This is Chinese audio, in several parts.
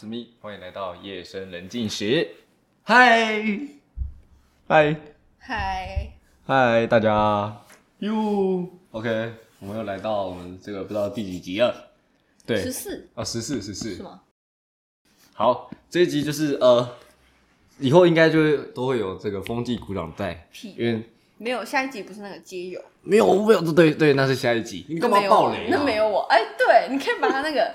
是咪，欢迎来到夜深人静时。嗨，嗨，嗨，嗨，大家哟。OK，我们又来到我们这个不知道第几集了。对，十四啊，十四，十四是吗？好，这一集就是呃，以后应该就会都会有这个风纪鼓掌在，屁因为没有，下一集不是那个街友，没有没有，对对，那是下一集。你干嘛那没有我爆雷、啊？那没有我，哎，对，你可以把他那个，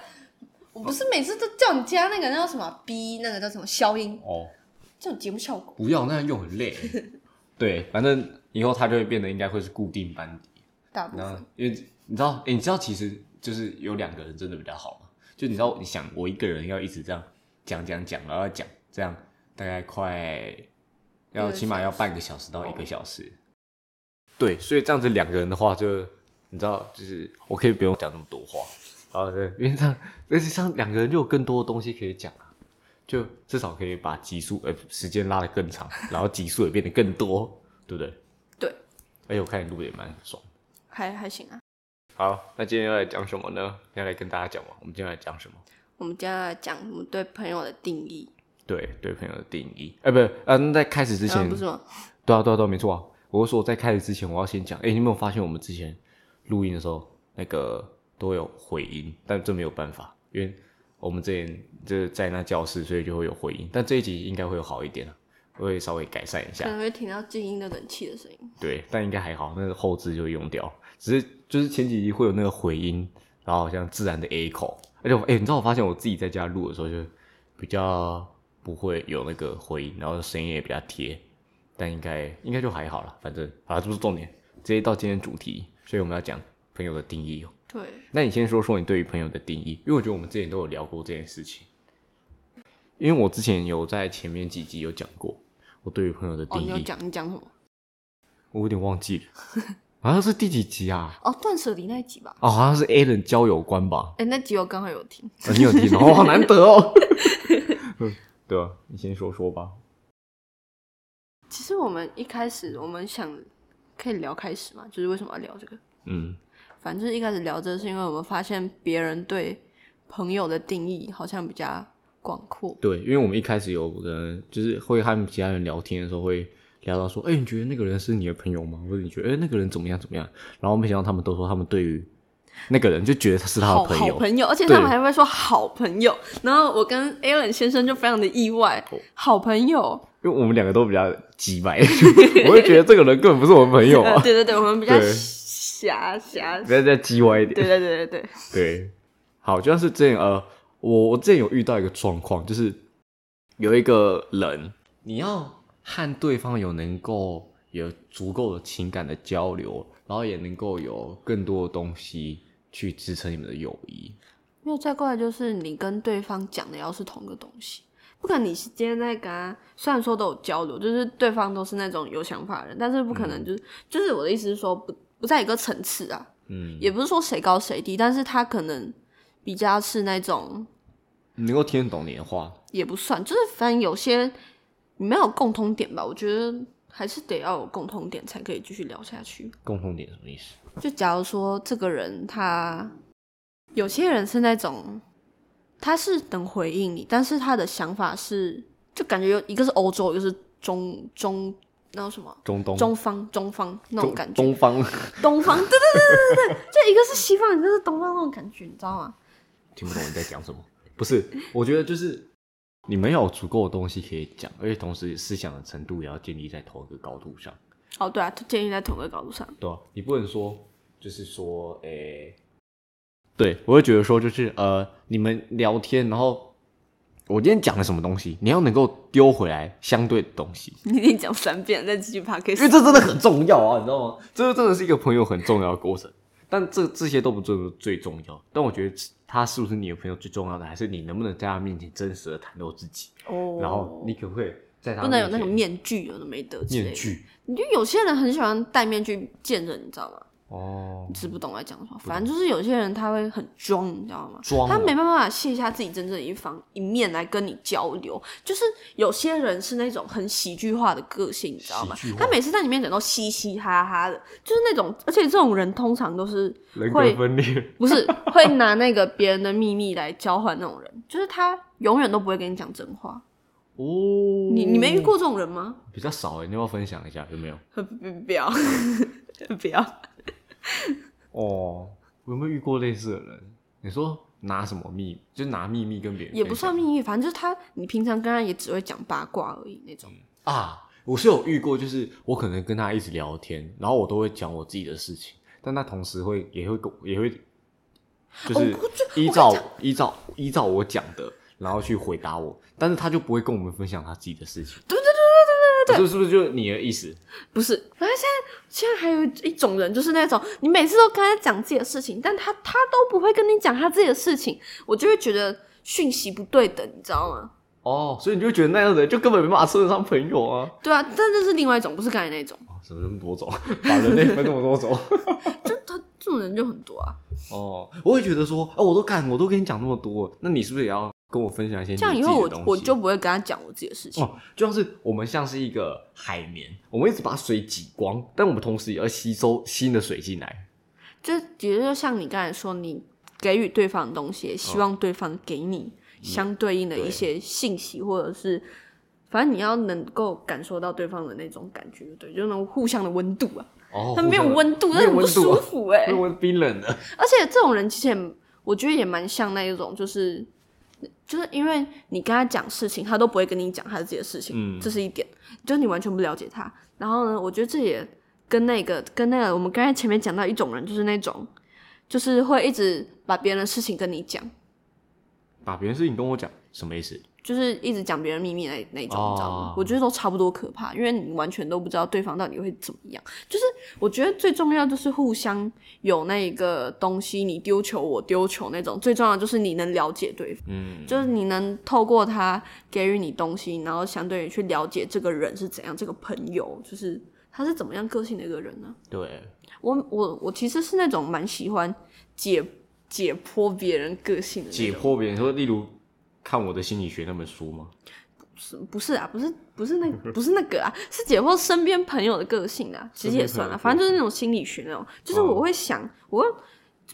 我不是每次都叫你加那个那叫什么 B，那个叫什么消音，哦。这种节目效果。不要那样用很累。对，反正以后他就会变得应该会是固定班底。然后大部分因为你知道，诶你知道其实就是有两个人真的比较好嘛。就你知道，你想我一个人要一直这样讲讲讲，然后讲这样大概快要起码要半个小时到一个小时。对，所以这样子两个人的话就，你知道，就是我可以不用讲那么多话。啊，对，因为这样，而且这样两个人就有更多的东西可以讲啊，就至少可以把集数呃时间拉得更长，然后集数也变得更多，对不对？对，而且我看你录的也蛮爽。还还行啊。好，那今天要来讲什么呢？要来跟大家讲嘛。我们今天要来讲什么？我们接下来讲我们对朋友的定义，对对朋友的定义。哎、不是，呃，那在开始之前，啊不是吗？对啊，对啊，对啊，没错啊。我是说，在开始之前，我要先讲。哎、你有没有发现我们之前录音的时候，那个都会有回音，但这没有办法，因为我们之前就是在那教室，所以就会有回音。但这一集应该会有好一点啊，会稍微改善一下。可能会听到静音的冷气的声音。对，但应该还好，那个后置就会用掉。只是就是前几集会有那个回音，然后好像自然的 A 口，而且我哎、你知道我发现我自己在家录的时候就比较不会有那个回音，然后声音也比较贴，但应该应该就还好了，反正啊这不是重点，直接到今天主题，所以我们要讲朋友的定义哦。对，那你先说说你对于朋友的定义，因为我觉得我们之前都有聊过这件事情，因为我之前有在前面几集有讲过我对于朋友的哦，定义，你有讲你讲什么？我有点忘记了，好像是第几集啊？哦，断舍离那一集吧。哦，好像是 A 人交友观吧？哎，那集我刚好有听。啊、你有听哦，好难得哦。嗯，对啊，你先说说吧。其实我们一开始我们想可以聊开始嘛，就是为什么要聊这个？嗯，反正一开始聊这，是因为我们发现别人对朋友的定义好像比较广阔。对，因为我们一开始有人就是会和其他人聊天的时候会聊到说，哎、你觉得那个人是你的朋友吗？或者你觉得，哎、那个人怎么样怎么样？然后没想到他们都说他们对于那个人就觉得他是他的好朋友。好朋友，而且他们还会说好朋友。然后我跟 Alan 先生就非常的意外，哦好朋友，因为我们两个都比较急白，我就觉得这个人根本不是我们朋友对对对，我们比较对狭狭，不要再叽歪一点。对对对对对，对，好，就像是这样呃，我我之前有遇到一个状况，就是有一个人，你要和对方有能够有足够的情感的交流，然后也能够有更多的东西去支撑你们的友谊。没有再过来就是你跟对方讲的要是同个东西。不可能你是今天在跟他，虽然说都有交流，就是对方都是那种有想法的人，但是不可能就是、就是我的意思是说不不在一个层次啊，嗯，也不是说谁高谁低，但是他可能比较是那种能够听得懂你的话，也不算，就是反正有些你没有共通点吧，我觉得还是得要有共通点才可以继续聊下去。共同点什么意思？就假如说这个人他有些人是那种他是能回应你，但是他的想法是就感觉有一个是欧洲，一个是中中那种什么中东中方中方那种感觉，东方东方对对对对对对，就一个是西方，一个是东方那种感觉，你知道吗？听不懂你在讲什么。不是，我觉得就是你们要有足够的东西可以讲，而且同时思想的程度也要建立在同一个高度上。哦，对啊，建立在同一个高度上。对啊，你不能说就是说，诶、对我会觉得说，就是呃，你们聊天，然后我今天讲了什么东西，你要能够丢回来相对的东西，你已经讲三遍，再继续 o d 因为这真的很重要啊，你知道吗？这真的是一个朋友很重要的过程。但这这些都不最最重要，但我觉得他是不是你的朋友最重要的，还是你能不能在他面前真实的袒露自己，哦然后你可不可以在他不能有那个面具，有的没得面。具你就有些人很喜欢戴面具见人，你知道吗？哦你，知不懂我在讲什么？反正就是有些人他会很装，你知道吗？他没办法卸下自己真正的一方一面来跟你交流。就是有些人是那种很喜剧化的个性，你知道吗？他每次在你面前都嘻嘻哈哈的，就是那种，而且这种人通常都是人格会分裂，不是会拿那个别人的秘密来交换那种人，就是他永远都不会跟你讲真话。哦，你你没遇过这种人吗？比较少哎，你要不要分享一下有没有？不不要不要，哦，我有没有遇过类似的人？你说拿什么秘，就拿秘密跟别人也不算秘密，反正就是他，你平常跟他也只会讲八卦而已那种。啊，我是有遇过，就是我可能跟他一直聊天，然后我都会讲我自己的事情，但他同时会也会跟也会，就是依照依照依照我讲的，然后去回答我，但是他就不会跟我们分享他自己的事情。对对对对对对对是不是就是你的意思？不是，反正现在现在还有一种人，就是那种你每次都跟他讲自己的事情，但他他都不会跟你讲他自己的事情，我就会觉得讯息不对等，你知道吗？哦，所以你就觉得那样的人就根本没办法称得上朋友啊？对啊，但这是另外一种，不是刚才那种，哦怎么那么多种？把人类分那么多种？就他这种人就很多啊。哦，我会觉得说，哦，我都干，我都跟你讲那么多，那你是不是也要跟我分享一些你这样以后我我就不会跟他讲我自己的事情。哦，就像是我们像是一个海绵，我们一直把水挤光，但我们同时也要吸收新的水进来。就也就像你刚才说，你给予对方的东西，也希望对方给你相对应的一些信息，或者是反正你要能够感受到对方的那种感觉，对，就那种互相的温度啊。哦，他没有温度，没那很不舒服哎、因为冰冷的。而且这种人其实也，我觉得也蛮像那一种，就是就是因为你跟他讲事情，他都不会跟你讲他自己的事情，嗯这是一点，就是你完全不了解他。然后呢，我觉得这也跟那个跟那个我们刚才前面讲到一种人，就是那种就是会一直把别人的事情跟你讲，把别人事情跟我讲，什么意思？就是一直讲别人秘密那那种，哦你知道吗？我觉得都差不多可怕，因为你完全都不知道对方到底会怎么样。就是我觉得最重要就是互相有那个东西，你丢球我丢球那种，最重要的就是你能了解对方，嗯，就是你能透过他给予你东西，然后相对于去了解这个人是怎样，这个朋友就是他是怎么样个性的一个人呢？对，我我我其实是那种蛮喜欢解解剖别人个性的解剖别人说，例如看我的心理学那本书吗？是不是啊？不是不是那不是那个啊，是解剖身边朋友的个性啊，其实也算啊，反正就是那种心理学那种，就是嗯我会想，我会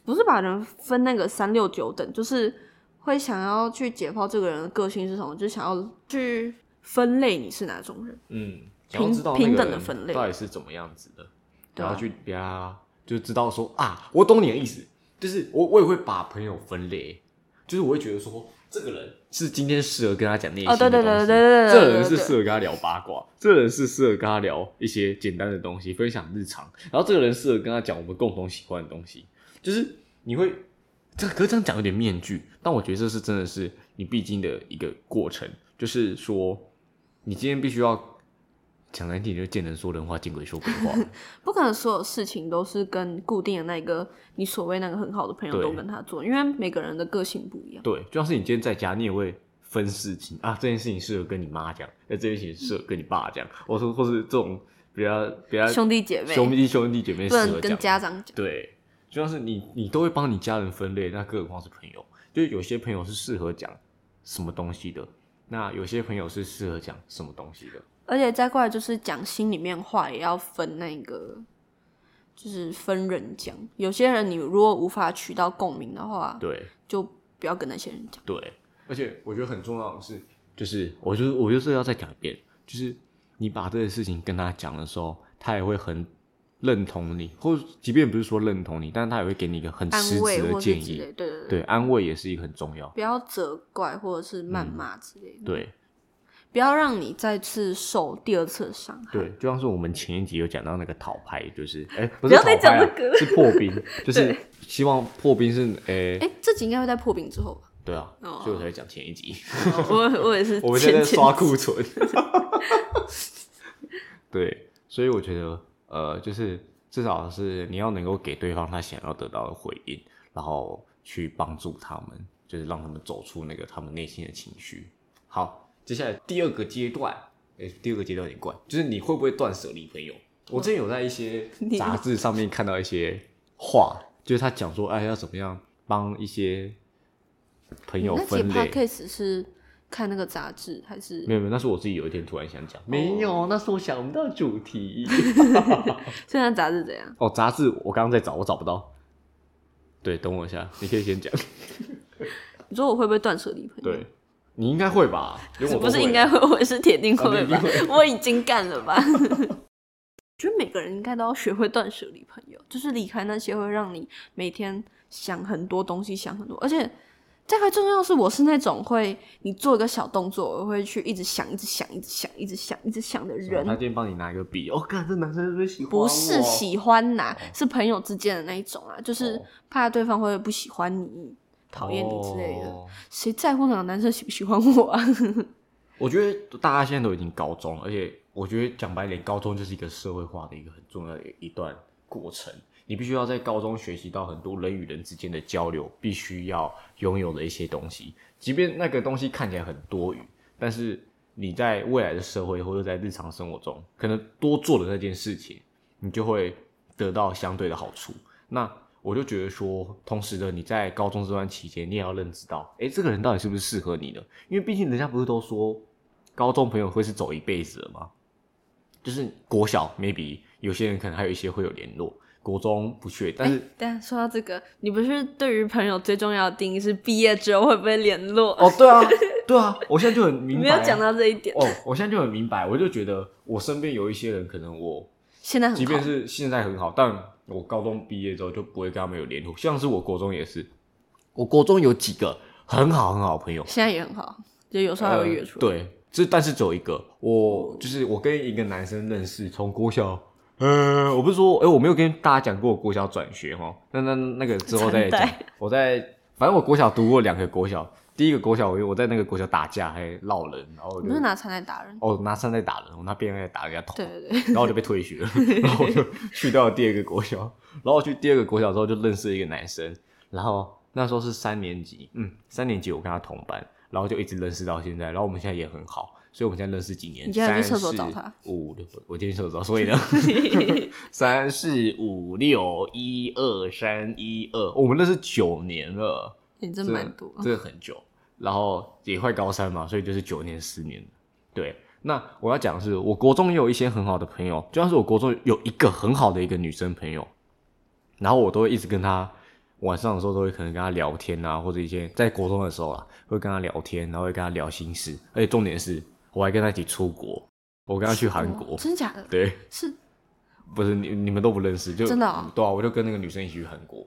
不是把人分那个三六九等，就是会想要去解剖这个人的个性是什么，就是想要去分类你是哪种人。嗯，平平等的分类到底是怎么样子的，然后去给他就知道说啊，我懂你的意思，就是我我也会把朋友分类，就是我会觉得说这个人是今天适合跟他讲内心哦对对的东西对对对这个人是适合跟他聊八卦，这个人是适合跟他聊一些简单的东西，分享日常，然后这个人适合跟他讲我们共同喜欢的东西，就是你会。这可是这样讲有点面具，但我觉得这是真的是你必经的一个过程，就是说，你今天必须要讲难听点，就见人说人话，见鬼说鬼话。不可能所有事情都是跟固定的那个你所谓那个很好的朋友都跟他做，因为每个人的个性不一样。对，就像是你今天在家，你也会分事情啊，这件事情适合跟你妈讲，那这件事情适合跟你爸讲，或者说或是这种比较比较兄弟姐妹兄弟兄弟姐妹不能跟。家长讲。对，就像是你你都会帮你家人分类，那更何况是朋友？就是有些朋友是适合讲什么东西的，那有些朋友是适合讲什么东西的。而且再过来就是讲心里面话，也要分那个，就是分人讲。有些人你如果无法取到共鸣的话，对，就不要跟那些人讲。对，而且我觉得很重要的是，就是我就是我就是要再讲一遍，就是你把这个事情跟他讲的时候，他也会很认同你，或者即便不是说认同你，但是他也会给你一个很实安慰质的建议。对对对，对，安慰也是一个很重要。不要责怪或者是谩骂之类的，对不要让你再次受第二次的伤害。对，就像是我们前一集有讲到那个讨牌，就是哎、不不要再是讨牌、是破冰，就是希望破冰是哎、哎、这集应该会在破冰之后吧？对啊，哦所以我才讲前一集。我我也是 我们现在刷库存。对，所以我觉得，呃，就是至少是你要能够给对方他想要得到的回应，然后去帮助他们，就是让他们走出那个他们内心的情绪。好，接下来第二个阶段，诶、第二个阶段有点怪，就是你会不会断舍离朋友？我之前有在一些你 杂志上面看到一些话，就是他讲说，哎，要怎么样帮一些朋友分类。podcast 是看那个杂志还是没有没有，那是我自己有一天突然想讲，没有，那是我想不到主题。现在杂志怎样？哦，杂志我刚刚在找，我找不到。对，等我一下，你可以先讲。你说我会不会断舍离朋友？对，你应该会吧？我不是应该会，我是铁定啊会？我已经干了吧？觉得每个人应该都要学会断舍离，朋友，就是离开那些会让你每天想很多东西，想很多，而且再最重要的是，我是那种会你做一个小动作，我会去一直想，一直想，一直想，一直想，一直想的人他。今天帮你拿一个笔，哦，看这男生是不是喜欢？不是喜欢呐、是朋友之间的那一种啊，就是哦怕对方会不喜欢你、讨厌你之类的。哦谁在乎哪个男生喜不喜欢我啊？我觉得大家现在都已经高中了，而且我觉得讲白一点，高中就是一个社会化的一个很重要的一段过程。你必须要在高中学习到很多人与人之间的交流，必须要拥有的一些东西。即便那个东西看起来很多余，但是你在未来的社会或者在日常生活中，可能多做的那件事情，你就会得到相对的好处。那我就觉得说，同时的你在高中这段期间，你也要认知到，哎，这个人到底是不是适合你的？因为毕竟人家不是都说，高中朋友会是走一辈子的吗？就是国小 maybe 有些人可能还有一些会有联络，国中不确，但是、但说到这个，你不是对于朋友最重要的定义是毕业之后会不会联络？哦，对啊，对啊，我现在就很明白、啊，没有讲到这一点。哦，我现在就很明白，我就觉得我身边有一些人，可能我现在很好即便是现在很好，但我高中毕业之后就不会跟他们有联络。像是我国中也是，我国中有几个很好很好的朋友，现在也很好，就有时候还会约出来。呃对，这但是只有一个，我就是我跟一个男生认识，从国小。呃，我不是说，哎、我没有跟大家讲过我国小转学哈，那那那个之后再 讲。我在，反正我国小读过两个国小，第一个国小我我在那个国小打架还闹人，然后我是拿餐在打人？哦拿枪在打人，我拿鞭在打人家头，对对对，然后我就被退学了，然后我就去到了第二个国小，然后我去第二个国小之后就认识了一个男生，然后那时候是三年级，嗯，三年级我跟他同班，然后就一直认识到现在，然后我们现在也很好，所以我们现在认识几年？你今天去厕所三找他四五六，我今天去厕所找，所以呢，三四五六一二三一二，我们认识九年了，你真蛮多。这个很久，然后也快高三嘛，所以就是九年十年。对，那我要讲的是，我国中也有一些很好的朋友，就像是我国中有一个很好的一个女生朋友，然后我都会一直跟她晚上的时候都会可能跟她聊天啊，或者一些在国中的时候啊，会跟她聊天，然后会跟她聊心事，而且重点是我还跟她一起出国，我跟她去韩国，真假的？对，是不是你你们都不认识，就真的哦对啊，我就跟那个女生一起去韩国，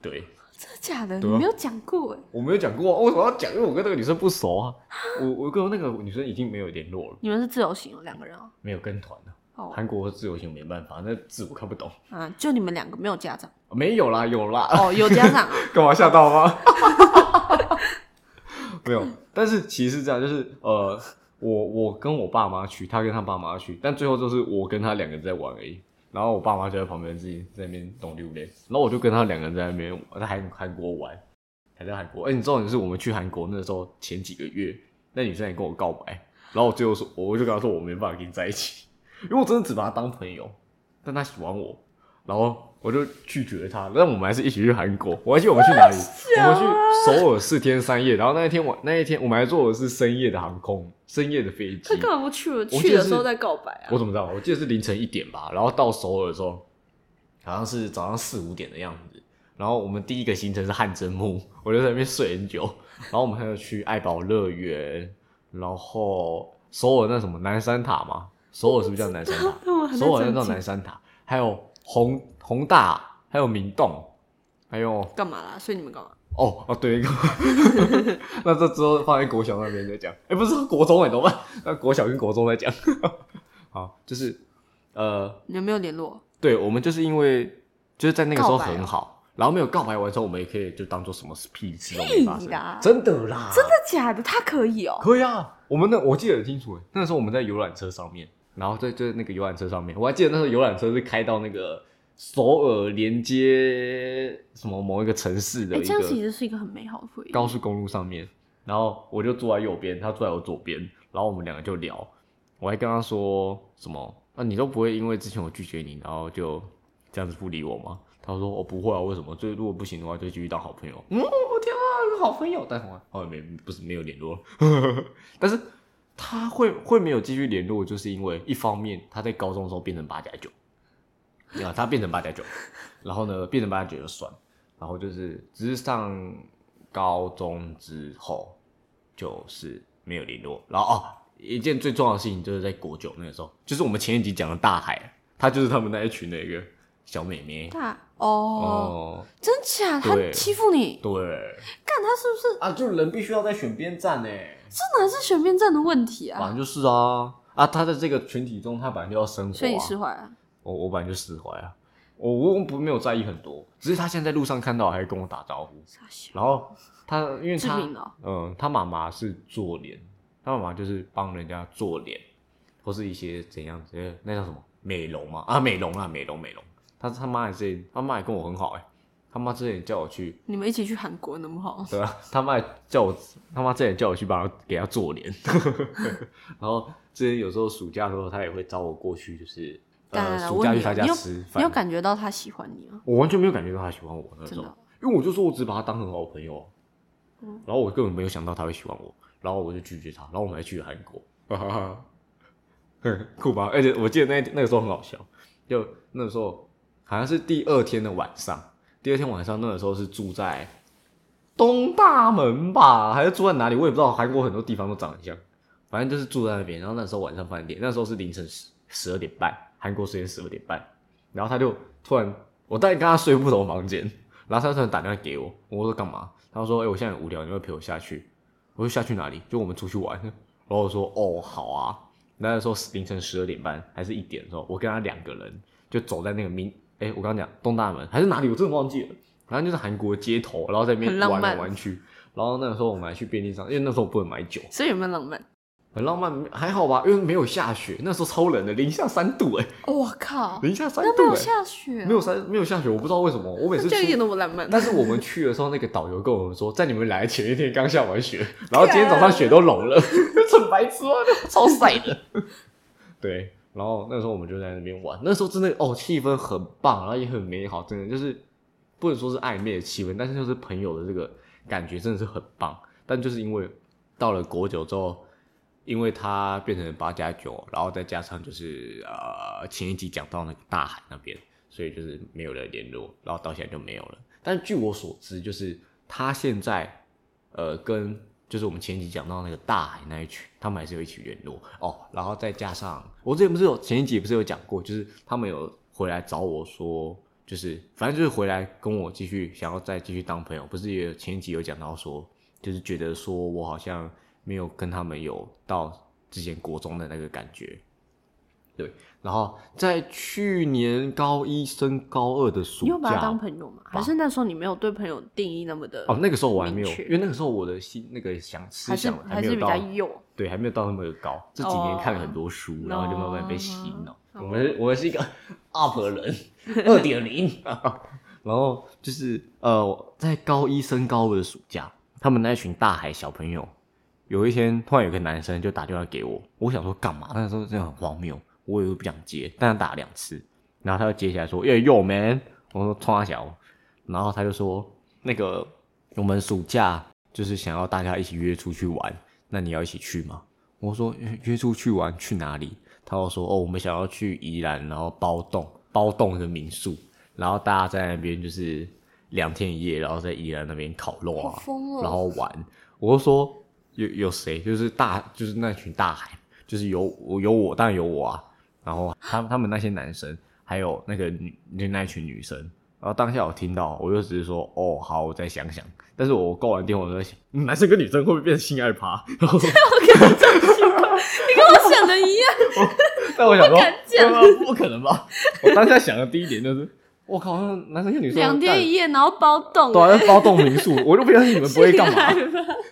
对。真的假的？你对啊没有讲过哎。我没有讲过、啊，为什么要讲？因为我跟那个女生不熟啊。我我跟那个女生已经没有联络了，你们是自由行哦，两个人哦。没有跟团了。哦韩国自由行没办法，那字我看不懂。啊，就你们两个没有家长没有啦，有啦，哦，有家长啊。干嘛吓到吗？没有，但是其实是这样，就是呃，我我跟我爸妈去，他跟他爸妈去，但最后就是我跟他两个人在玩而已。然后我爸妈就在旁边自己在那边懂榴莲，然后我就跟他两个人在那边在韩韩国玩，还在韩国。哎、你知道，是我们去韩国那时候前几个月，那女生也跟我告白，然后我最后说，我就跟她说我没办法跟你在一起，因为我真的只把她当朋友，但她喜欢我，然后我就拒绝了她。但我们还是一起去韩国，我还记得我们去哪里，我们去首尔四天三夜，然后那一天晚那一天我们还坐的是深夜的航空，深夜的飞机他。干嘛不去了？去的时候在告白啊我？怎么知道？我记得是凌晨一点吧，然后到首尔的时候，好像是早上四五点的样子。然后我们第一个行程是汗蒸木，我就在那边睡很久。然后我们还要去爱宝乐园，然后首尔那什么南山塔嘛，首尔是不是叫南山塔？首尔那叫南山塔，还有宏宏大，还有明洞，还有干嘛啦？所以你们干嘛？哦哦对，那这之后放在国小那边再讲。哎、不是国中哎、怎么办？那国小跟国中再讲。好，就是呃，你们没有联络？对我们就是因为就是在那个时候很好，然后没有告白完之后，我们也可以就当做什么屁事都没发生真的啦，真的假的？他可以哦。可以啊。我们那我记得很清楚哎，那时候我们在游览车上面，然后在就在那个游览车上面，我还记得那时候游览车是开到那个首尔连接什么某一个城市的哎，一这样其个实是一个很美好的回忆。高速公路上面，然后我就坐在右边，他坐在我左边，然后我们两个就聊，我还跟他说什么啊，你都不会因为之前我拒绝你，然后就这样子不理我吗？他说我、不会啊，为什么？就如果不行的话，就继续当好朋友。嗯，我天啊，好朋友，但后来后来没不是没有联络，但是他会会没有继续联络，就是因为一方面他在高中的时候变成八加九，啊，他变成八加九，然后呢变成八加九就算，然后就是只是上高中之后，就是没有联络。然后哦，一件最重要的事情就是在国九那个时候，就是我们前一集讲的大海，他就是他们那一群的一个小妹妹。大哦，哦，真假？他对欺负你？对干他是不是？啊，就人必须要在选边站呢，这哪是选边站的问题啊？反正就是啊啊，他在这个群体中，他本来就要生活、啊，所以你释怀啊？我我本来就释怀啊，我我不没有在意很多，只是他现在在路上看到还会跟我打招呼，然后他因为他志明哦嗯，他妈妈是做脸，他妈妈就是帮人家做脸，或是一些怎样子，那叫什么美容嘛啊，美容啊，美容美容。他他妈也是，他妈也跟我很好哎、他妈之前叫我去，你们一起去韩国能不好？对啊，他妈也叫我，他妈之前叫我去帮他给他做脸，然后之前有时候暑假的时候，他也会找我过去，就是呃当然了，暑假去他家吃饭你有，感觉到他喜欢你吗？我完全没有感觉到他喜欢我那时候真的哦，因为我就说我只把他当很好的朋友啊，嗯然后我根本没有想到他会喜欢我，然后我就拒绝他，然后我们还去了韩国，哈哈哈，很酷吧？而且我记得那那个时候很好笑，就那个时候好像是第二天的晚上，第二天晚上那个时候是住在东大门吧，还是住在哪里？我也不知道，韩国很多地方都长得像，反正就是住在那边。然后那时候晚上饭店，那时候是凌晨十十二点半，韩国时间十二点半。然后他就突然，我大概跟他睡不同房间，然后他突然打电话给我，我说干嘛？他说：“哎、我现在很无聊，你会陪我下去？”我说：“下去哪里？就我们出去玩。”然后我说：“哦，好啊。”那时候凌晨十二点半还是一点的时候，我跟他两个人就走在那个明，哎、我刚刚讲东大门还是哪里，我真的忘记了。反正就是韩国街头，然后在那边玩来玩去。然后那个时候我们还去便利商，因为那时候我不能买酒，所以有没有浪漫？很浪漫，还好吧？因为没有下雪，那时候超冷的，零下三度哎、我靠，零下三那没有下雪，没有三没有下雪，我不知道为什么，我每次出这一点都不浪漫。但是我们去的时候，那个导游跟我们说，在你们来前一天刚下完雪，然后今天早上雪都融了，很白痴啊，超晒的。对，然后那时候我们就在那边玩，那时候真的哦，气氛很棒，然后也很美好，真的就是不能说是暧昧的气氛，但是就是朋友的这个感觉真的是很棒。但就是因为到了国酒之后，因为它变成八加九，然后再加上就是呃前一集讲到那个大海那边，所以就是没有了联络，然后到现在就没有了。但据我所知，就是他现在呃跟就是我们前一集讲到那个大海那一群，他们还是有一起联络哦。然后再加上我之前不是有前一集不是有讲过，就是他们有回来找我说，就是反正就是回来跟我继续想要再继续当朋友，不是也有前一集有讲到说，就是觉得说我好像没有跟他们有到之前国中的那个感觉。对，然后在去年高一升高二的暑你有把他假当朋友吗？还是那时候你没有对朋友定义那么的哦，那个时候我还没有，因为那个时候我的心那个想思想还是比没有到较幼？对，还没有到那么的高。这几年看了很多书，然后就慢慢被洗脑。我们我们是一个 up 人，二点零。然后就是呃，在高一升高二的暑假，他们那群大海小朋友，有一天突然有个男生就打电话给我，我想说干嘛？那时候真的很荒谬，我也不想接，但他打了两次，然后他就接起来说：“耶、yo man。”我说：“冲他小。”然后他就说：“那个我们暑假就是想要大家一起约出去玩，那你要一起去吗？”我说：“约约出去玩去哪里？”他就说：“哦，我们想要去宜兰，然后包栋包栋的民宿，然后大家在那边就是两天一夜，然后在宜兰那边烤肉啊，哦然后玩。”我就说：“有有谁？就是大就是那群大海，就是有我有我，当然有我啊。然后他他们那些男生，还有那个女那那群女生。”然后当下我听到，我就只是说：“哦，好，我再想想。”但是我挂完电话，我就在想，嗯男生跟女生会不会变成性爱趴？然后 你跟我想的一样，但我想说，不可能吧？我当下想的第一点就是，我靠，男生跟女生两天一夜，然后包栋，对啊，包栋民宿，我就不相信你们不会干嘛，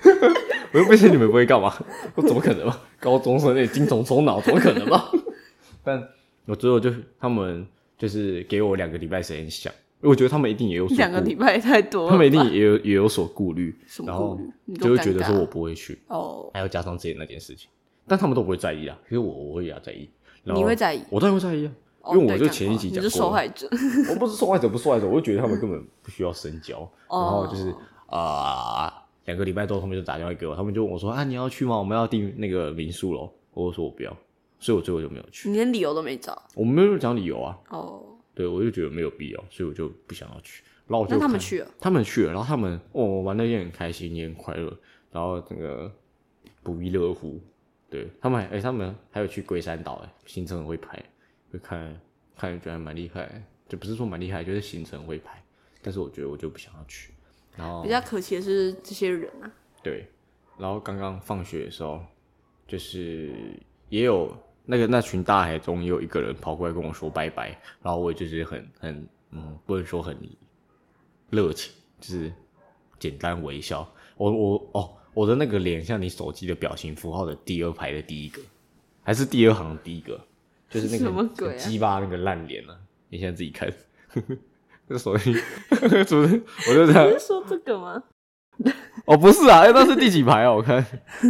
我又不相信你们不会干嘛，我怎么可能嘛？高中生那精虫充脑，怎么可能嘛？但我最后就是他们就是给我两个礼拜时间想，因为我觉得他们一定也有所两个顾礼拜太多了吧，他们一定也有也有所顾虑什，么然后虑你都就会觉得尴尬说我不会去，哦，还要加上之前那件事情，但他们都不会在意啊，其实我我会也要在意，然后你会在意，我当然会在意啊，哦因为我对干就前一集话你是讲过了受害者，我不是受害者，不是受害者，我就觉得他们根本不需要深交。哦然后就是啊，两、个礼拜之后，他们就打电话给我，他们就问我说：“啊，你要去吗？我们要订那个民宿咯。”我说我不要，所以我最后就没有去。你连理由都没找我没有讲理由啊，哦，对我就觉得没有必要，所以我就不想要去。然后我就那他们去了，他们去了，然后他们哦玩的也很开心，也很快乐，然后整个不亦乐乎。对他们还，哎、他们还有去龟山岛，哎，行程很会排，会看看觉得还蛮厉害，就不是说蛮厉害，就是行程会排，但是我觉得我就不想要去。然后比较可惜的是这些人啊，对，然后刚刚放学的时候，就是也有那个那群大海中也有一个人跑过来跟我说拜拜，然后我就是很很嗯，不能说很热情，就是简单微笑。我我哦，我的那个脸像你手机的表情符号的第二排的第一个，还是第二行第一个，就是那个什么鬼啊鸡巴那个烂脸啊！你现在自己看，这手机是不是？我就这样你是说这个吗？哦，不是啊，哎那是第几排啊？我看，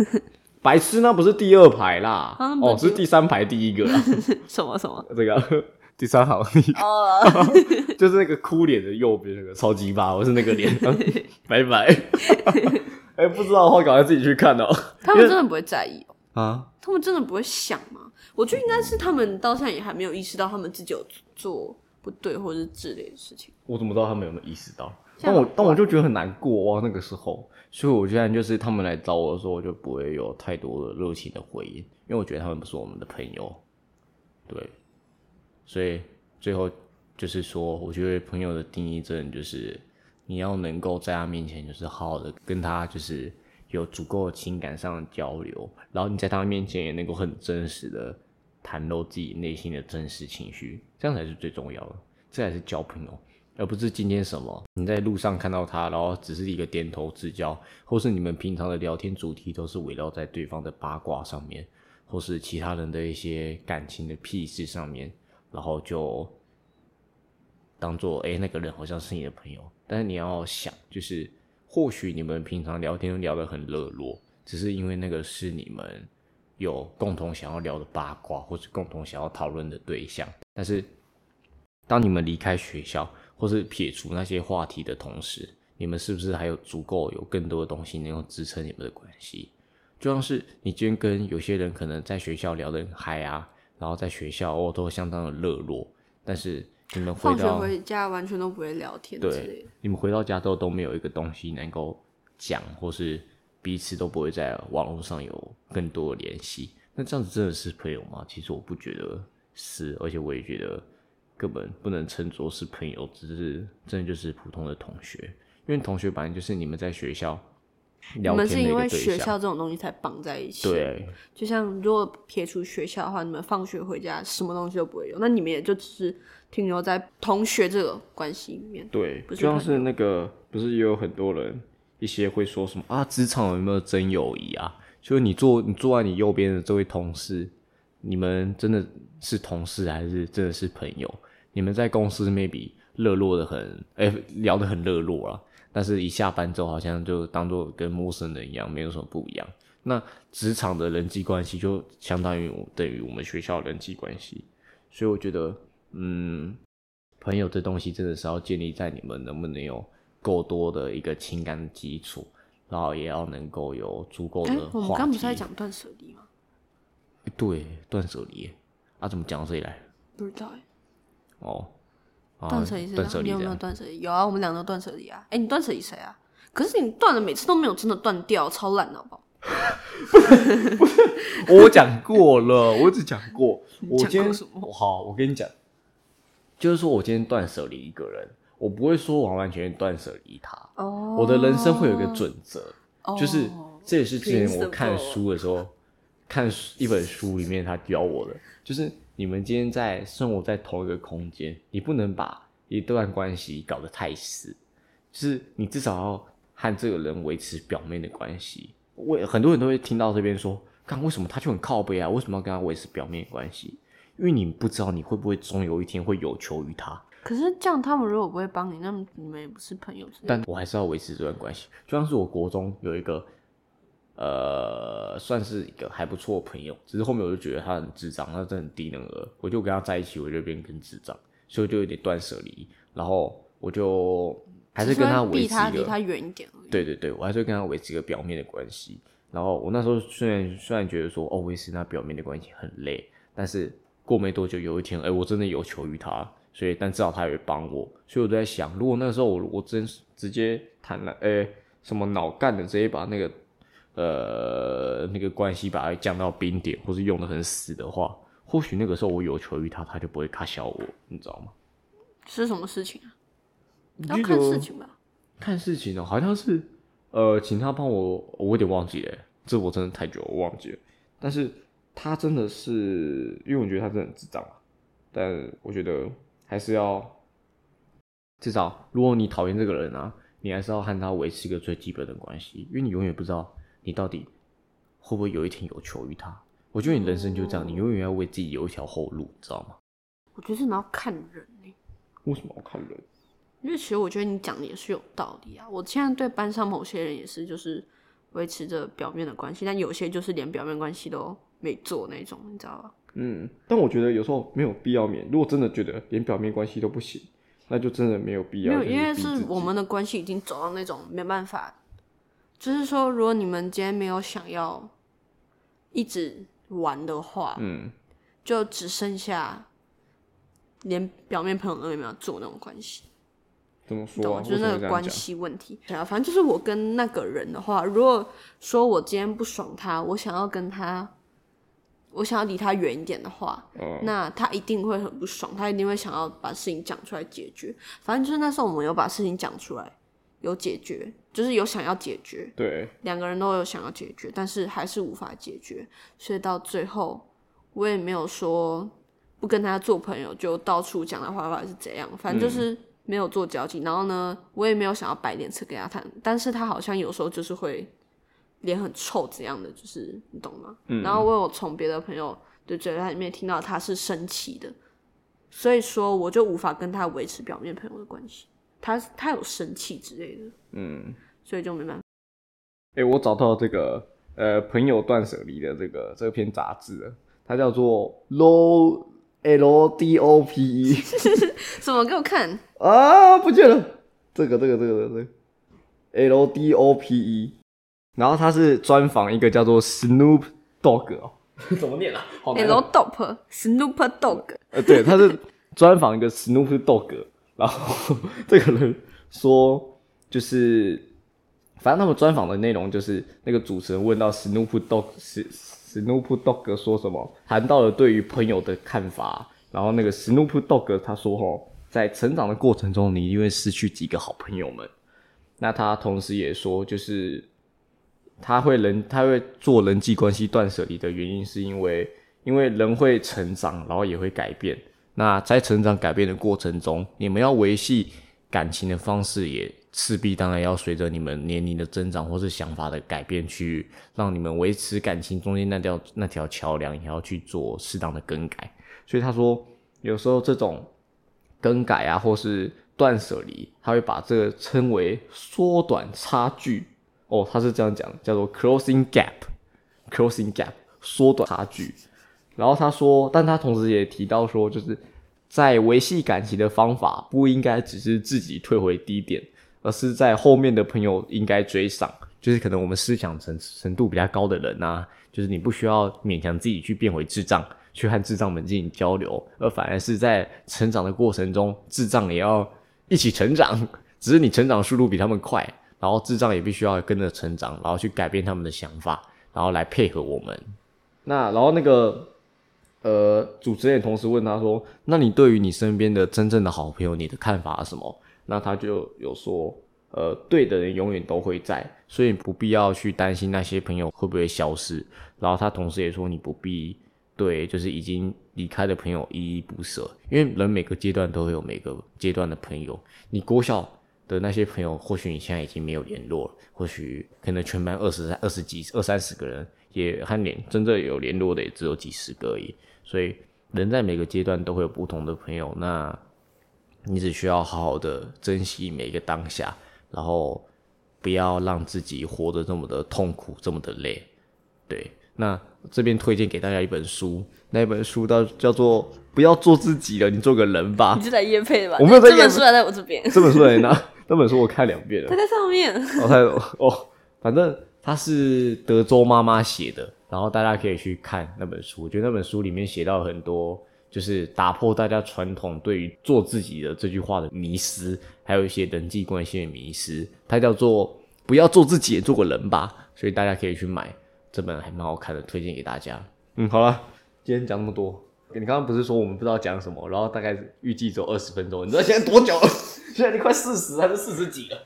白痴，那不是第二排啦，哦，是第三排第一个啦，什么什么？这个第三行哦，就是那个哭脸的右边那个超级巴，我是那个脸，拜拜。哎、不知道的话，赶快自己去看哦。他们真的不会在意哦，啊，他们真的不会想吗？我觉得应该是他们到现在也还没有意识到他们自己有做不对或者是之类的事情。我怎么知道他们有没有意识到？但我但我就觉得很难过哇，那个时候，所以我现在就是他们来找我的时候，我就不会有太多的热情的回应，因为我觉得他们不是我们的朋友，对，所以最后就是说，我觉得朋友的定义真的就是你要能够在他面前就是好好的跟他就是有足够的情感上的交流，然后你在他面前也能够很真实的袒露自己内心的真实情绪，这样才是最重要的，这才是交朋友。而不是今天什么你在路上看到他，然后只是一个点头之交，或是你们平常的聊天主题都是围绕在对方的八卦上面，或是其他人的一些感情的屁事上面，然后就当做哎、诶那个人好像是你的朋友，但是你要想，就是或许你们平常聊天聊得很热络，只是因为那个是你们有共同想要聊的八卦，或是共同想要讨论的对象，但是当你们离开学校，或是撇除那些话题的同时，你们是不是还有足够有更多的东西能够支撑你们的关系？就像是你今天跟有些人可能在学校聊得很嗨啊，然后在学校哦都相当的热络，但是你们回放学到回家完全都不会聊天对的。，你们回到家之后都没有一个东西能够讲，或是彼此都不会在网络上有更多的联系。那这样子真的是朋友吗？其实我不觉得是，而且我也觉得根本不能称作是朋友，只是真的就是普通的同学。因为同学本来就是你们在学校你聊天的一们是因为。学校这种东西才绑在一起。，对，就像如果撇除学校的话，你们放学回家什么东西都不会有，那你们也就只是停留在同学这个关系里面。对，就像是那个，不是也有很多人一些会说什么啊，职场有没有真友谊啊？就是你坐你坐在你右边的这位同事，你们真的是同事还是真的是朋友？你们在公司 maybe 热络的很，哎、聊得很热络啊，但是一下班之后好像就当做跟陌生人一样，没有什么不一样。那职场的人际关系就相当于等于我们学校人际关系，所以我觉得，嗯，朋友这东西真的是要建立在你们能不能有够多的一个情感基础，然后也要能够有足够哎、的我们。刚不是在讲断舍离吗？对断舍离耶啊？怎么讲到这里来？不知道哎、哦，啊断舍离是断舍哪你有没有。断舍离？有啊，我们两个都断舍离啊。哎、你断舍离谁啊？可是你断了，每次都没有真的断掉，超烂的好不好？我讲过了，我只讲过。我今天好，我跟你讲，就是说我今天断舍离一个人，我不会说完完全全断舍离他。哦我的人生会有一个准则，哦就是这也是之前我看书的时候，看书一本书里面他教我的，就是你们今天在生活在同一个空间，你不能把一段关系搞得太死，就是你至少要和这个人维持表面的关系。我很多人都会听到这边说，看为什么他就很靠背啊？为什么要跟他维持表面关系？因为你不知道你会不会终有一天会有求于他。可是这样，他们如果不会帮你，那么你们也不是朋友。但我还是要维持这段关系。就像是我国中有一个，呃，算是一个还不错的朋友，只是后面我就觉得他很智障，他真的很低能儿，我就跟他在一起，我就变更智障，所以我就有点断舍离，然后我就还是跟他维避持一个他离他远一点。对对对，我还是会跟他维持一个表面的关系。然后我那时候虽然虽然觉得说，哦，维持那表面的关系很累，但是过没多久，有一天，哎，我真的有求于他，所以但至少他也会帮我。所以我都在想，如果那个时候我我真直接谈了，哎，什么脑干的直接把那个呃那个关系把它降到冰点，或是用的很死的话，或许那个时候我有求于他，他就不会卡小我，你知道吗？是什么事情啊？要看事情吧。看事情哦、好像是呃，请他帮我，我有点忘记了，这我真的太久，我忘记了。但是他真的是，因为我觉得他真的很智障啊，但我觉得还是要，至少如果你讨厌这个人啊，你还是要和他维持一个最基本的关系，因为你永远不知道你到底会不会有一天有求于他。我觉得你人生就这样，你永远要为自己留一条后路，你知道吗？我觉得真的要看人欸为什么要看人？因为其实我觉得你讲的也是有道理啊。我现在对班上某些人也是，就是维持着表面的关系，但有些就是连表面关系都没做那种，你知道吧？嗯，但我觉得有时候没有必要免。如果真的觉得连表面关系都不行，那就真的没有必要。没有，因为是我们的关系已经走到那种没办法，就是说，如果你们今天没有想要一直玩的话，嗯，就只剩下连表面朋友都没有做那种关系。怎么说？就是那个关系问题。对啊，反正就是我跟那个人的话，如果说我今天不爽他，我想要跟他，我想要离他远一点的话，嗯那他一定会很不爽，他一定会想要把事情讲出来解决。反正就是那时候我们有把事情讲出来，有解决，就是有想要解决，对，两个人都有想要解决，但是还是无法解决，所以到最后我也没有说不跟他做朋友，就到处讲他坏话是怎样，反正就是没有做交集。然后呢，我也没有想要摆脸色给他看，但是他好像有时候就是会脸很臭这样的，就是你懂吗？然后我有从别的朋友的嘴巴里面听到他是生气的，所以说我就无法跟他维持表面朋友的关系。他他有生气之类的，嗯，所以就没办法。哎、我找到这个呃朋友断舍离的这个这篇杂志了，它叫做 Low L D O P E 什么？给我看。啊，不见了，这个这个这个这个 L D O P E，然后他是专访一个叫做 Snoop Dogg 哦，怎么念啊？好难。L 哦 Dop Snoop Dog，呃，对，他是专访一个 Snoop Dogg，然后这个人说，就是反正他们专访的内容就是那个主持人问到 Snoop Dogg 是 Snoop Dogg 说什么，谈到了对于朋友的看法，然后那个 Snoop Dogg 他说吼，在成长的过程中，你一定会失去几个好朋友们。那他同时也说，就是他会人他会做人际关系断舍离的原因，是因为因为人会成长，然后也会改变。那在成长改变的过程中，你们要维系感情的方式，也势必当然要随着你们年龄的增长或是想法的改变，去让你们维持感情中间那条那条桥梁，也要去做适当的更改。所以他说，有时候这种更改啊，或是断舍离，他会把这个称为缩短差距。哦，他是这样讲，叫做 closing gap，closing gap，缩短差距。然后他说，但他同时也提到说，就是在维系感情的方法不应该只是自己退回低点，而是在后面的朋友应该追上。就是可能我们思想程程度比较高的人啊，就是你不需要勉强自己去变回智障，去和智障们进行交流，而反而是在成长的过程中，智障也要一起成长，只是你成长速度比他们快，然后智障也必须要跟着成长，然后去改变他们的想法，然后来配合我们。那然后那个呃，主持人也同时问他说：“那你对于你身边的真正的好朋友，你的看法是什么？”那他就有说：“呃，对的人永远都会在，所以不必要去担心那些朋友会不会消失。”然后他同时也说：“你不必对就是已经离开的朋友依依不舍，因为人每个阶段都会有每个阶段的朋友。你国小的那些朋友，或许你现在已经没有联络了，或许可能全班二十二十几、二三十个人，也和联真正有联络的也只有几十个而已。所以人在每个阶段都会有不同的朋友，那你只需要好好的珍惜每一个当下，然后不要让自己活得这么的痛苦，这么的累。对，那这边推荐给大家一本书，那本书叫叫做《不要做自己了，你做个人吧你》。是来夜配的吧？我没有在业配这本书还在我这边，这本书在哪？那本书我看两遍了它。在上面。哦，他哦，反正它是德州妈妈写的，然后大家可以去看那本书。我觉得那本书里面写到很多，就是打破大家传统对于做自己的这句话的迷失，还有一些人际关系的迷失。它叫做“不要做自己，也做个人吧”。所以大家可以去买这本还蛮好看的，推荐给大家。嗯，好了，今天讲那么多，你刚刚不是说我们不知道讲什么，然后大概预计只有二十分钟，你知道现在多久了？现在你快四十还是四十几了？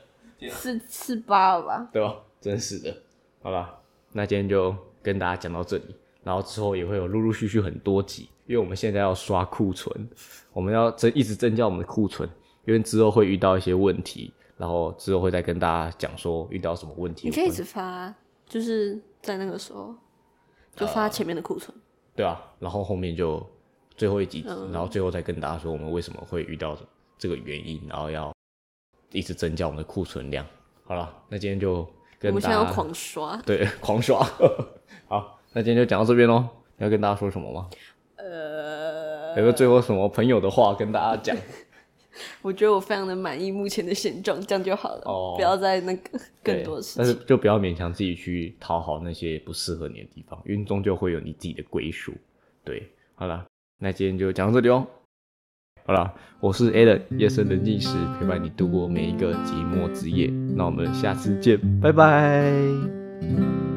四四八了吧？对吧？真是的。好了，那今天就跟大家讲到这里，然后之后也会有陆陆续续很多集，因为我们现在要刷库存，我们要增一直增加我们的库存，因为之后会遇到一些问题，然后之后会再跟大家讲说遇到什么问题。你可以一直发，就是在那个时候就发前面的库存。对啊，然后后面就最后一集，然后最后再跟大家说我们为什么会遇到这个原因，然后要一直增加我们的库存量。好了，那今天就我跟大家们现在要狂刷，对 狂刷。好，那今天就讲到这边喽。你要跟大家说什么吗？呃，有没有最后什么朋友的话跟大家讲？我觉得我非常的满意目前的现状，这样就好了，哦不要再那个更多的事但是。就不要勉强自己去讨好那些不适合你的地方，因为终究会有你自己的归属。对，好了，那今天就讲到这里哦。好了，我是 a l a n 夜深人静时陪伴你度过每一个寂寞之夜。那我们下次见，拜拜。